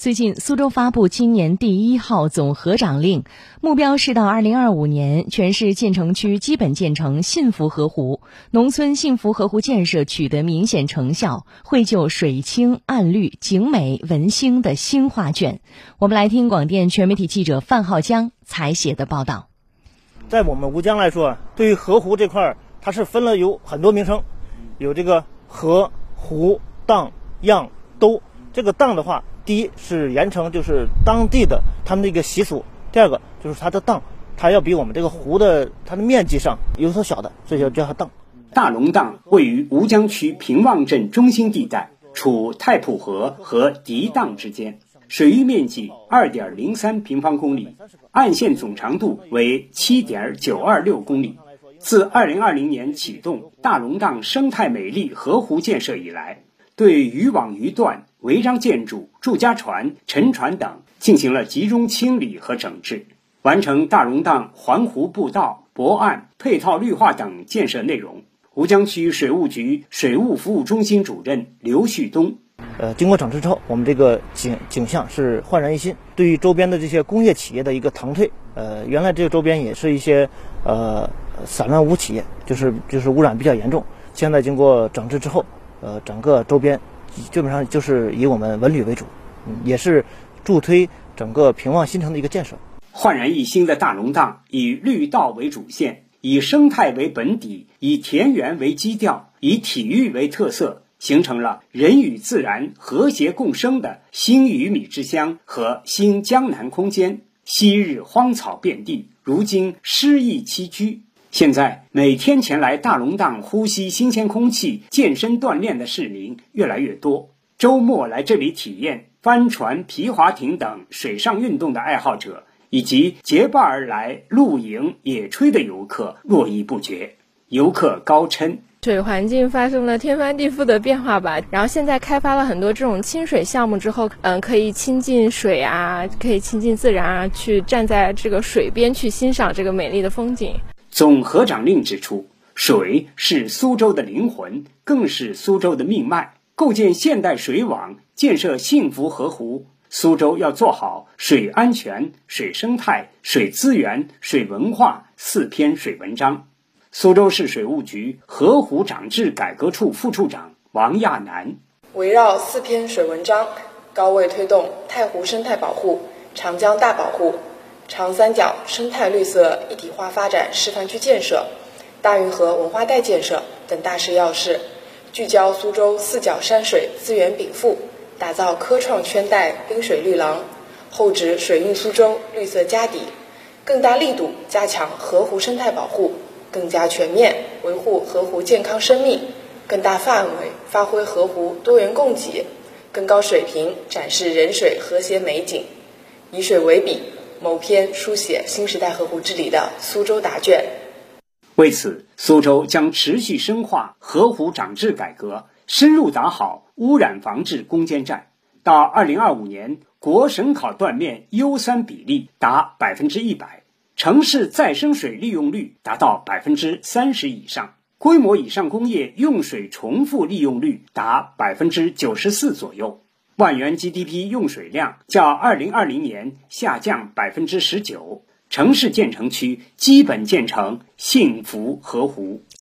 最近，苏州发布今年第一号总合长令，目标是到二零二五年，全市建成区基本建成幸福河湖，农村幸福河湖建设取得明显成效，绘就水清岸绿、景美文兴的新画卷。我们来听广电全媒体记者范浩江采写的报道。在我们吴江来说，对于河湖这块儿，它是分了有很多名称，有这个河、湖、荡、漾、兜。这个荡的话。第一是盐城，就是当地的他们的一个习俗；第二个就是它的荡，它要比我们这个湖的它的面积上有所小的，所以叫叫它荡。大龙荡位于吴江区平望镇中心地带，处太浦河和涤荡之间，水域面积二点零三平方公里，岸线总长度为七点九二六公里。自二零二零年启动大龙荡生态美丽河湖建设以来。对渔网鱼段、违章建筑、住家船、沉船等进行了集中清理和整治，完成大溶荡环湖步道、泊岸、配套绿化等建设内容。吴江区水务局水务服务中心主任刘旭东：呃，经过整治之后，我们这个景景象是焕然一新。对于周边的这些工业企业的一个腾退，呃，原来这个周边也是一些呃散乱无企业，就是就是污染比较严重。现在经过整治之后。呃，整个周边基本上就是以我们文旅为主，也是助推整个平望新城的一个建设。焕然一新的大龙荡以绿道为主线，以生态为本底，以田园为基调，以体育为特色，形成了人与自然和谐共生的新鱼米之乡和新江南空间。昔日荒草遍地，如今诗意栖居。现在每天前来大龙荡呼吸新鲜空气、健身锻炼的市民越来越多。周末来这里体验帆船、皮划艇等水上运动的爱好者，以及结伴而来露营、野炊的游客络绎不绝。游客高琛：水环境发生了天翻地覆的变化吧？然后现在开发了很多这种亲水项目之后，嗯，可以亲近水啊，可以亲近自然啊，去站在这个水边去欣赏这个美丽的风景。总合长令指出，水是苏州的灵魂，更是苏州的命脉。构建现代水网，建设幸福河湖，苏州要做好水安全、水生态、水资源、水文化四篇水文章。苏州市水务局河湖长治改革处副处长王亚楠：围绕四篇水文章，高位推动太湖生态保护、长江大保护。长三角生态绿色一体化发展示范区建设、大运河文化带建设等大事要事，聚焦苏州四角山水资源禀赋，打造科创圈带滨水绿廊，厚植水韵苏州绿色家底，更大力度加强河湖生态保护，更加全面维护河湖健康生命，更大范围发挥河湖多元供给，更高水平展示人水和谐美景，以水为笔。某篇书写新时代河湖治理的苏州答卷。为此，苏州将持续深化河湖长治改革，深入打好污染防治攻坚战。到二零二五年，国省考断面优酸比例达百分之一百，城市再生水利用率达到百分之三十以上，规模以上工业用水重复利用率达百分之九十四左右。万元 GDP 用水量较二零二零年下降百分之十九，城市建成区基本建成幸福河湖。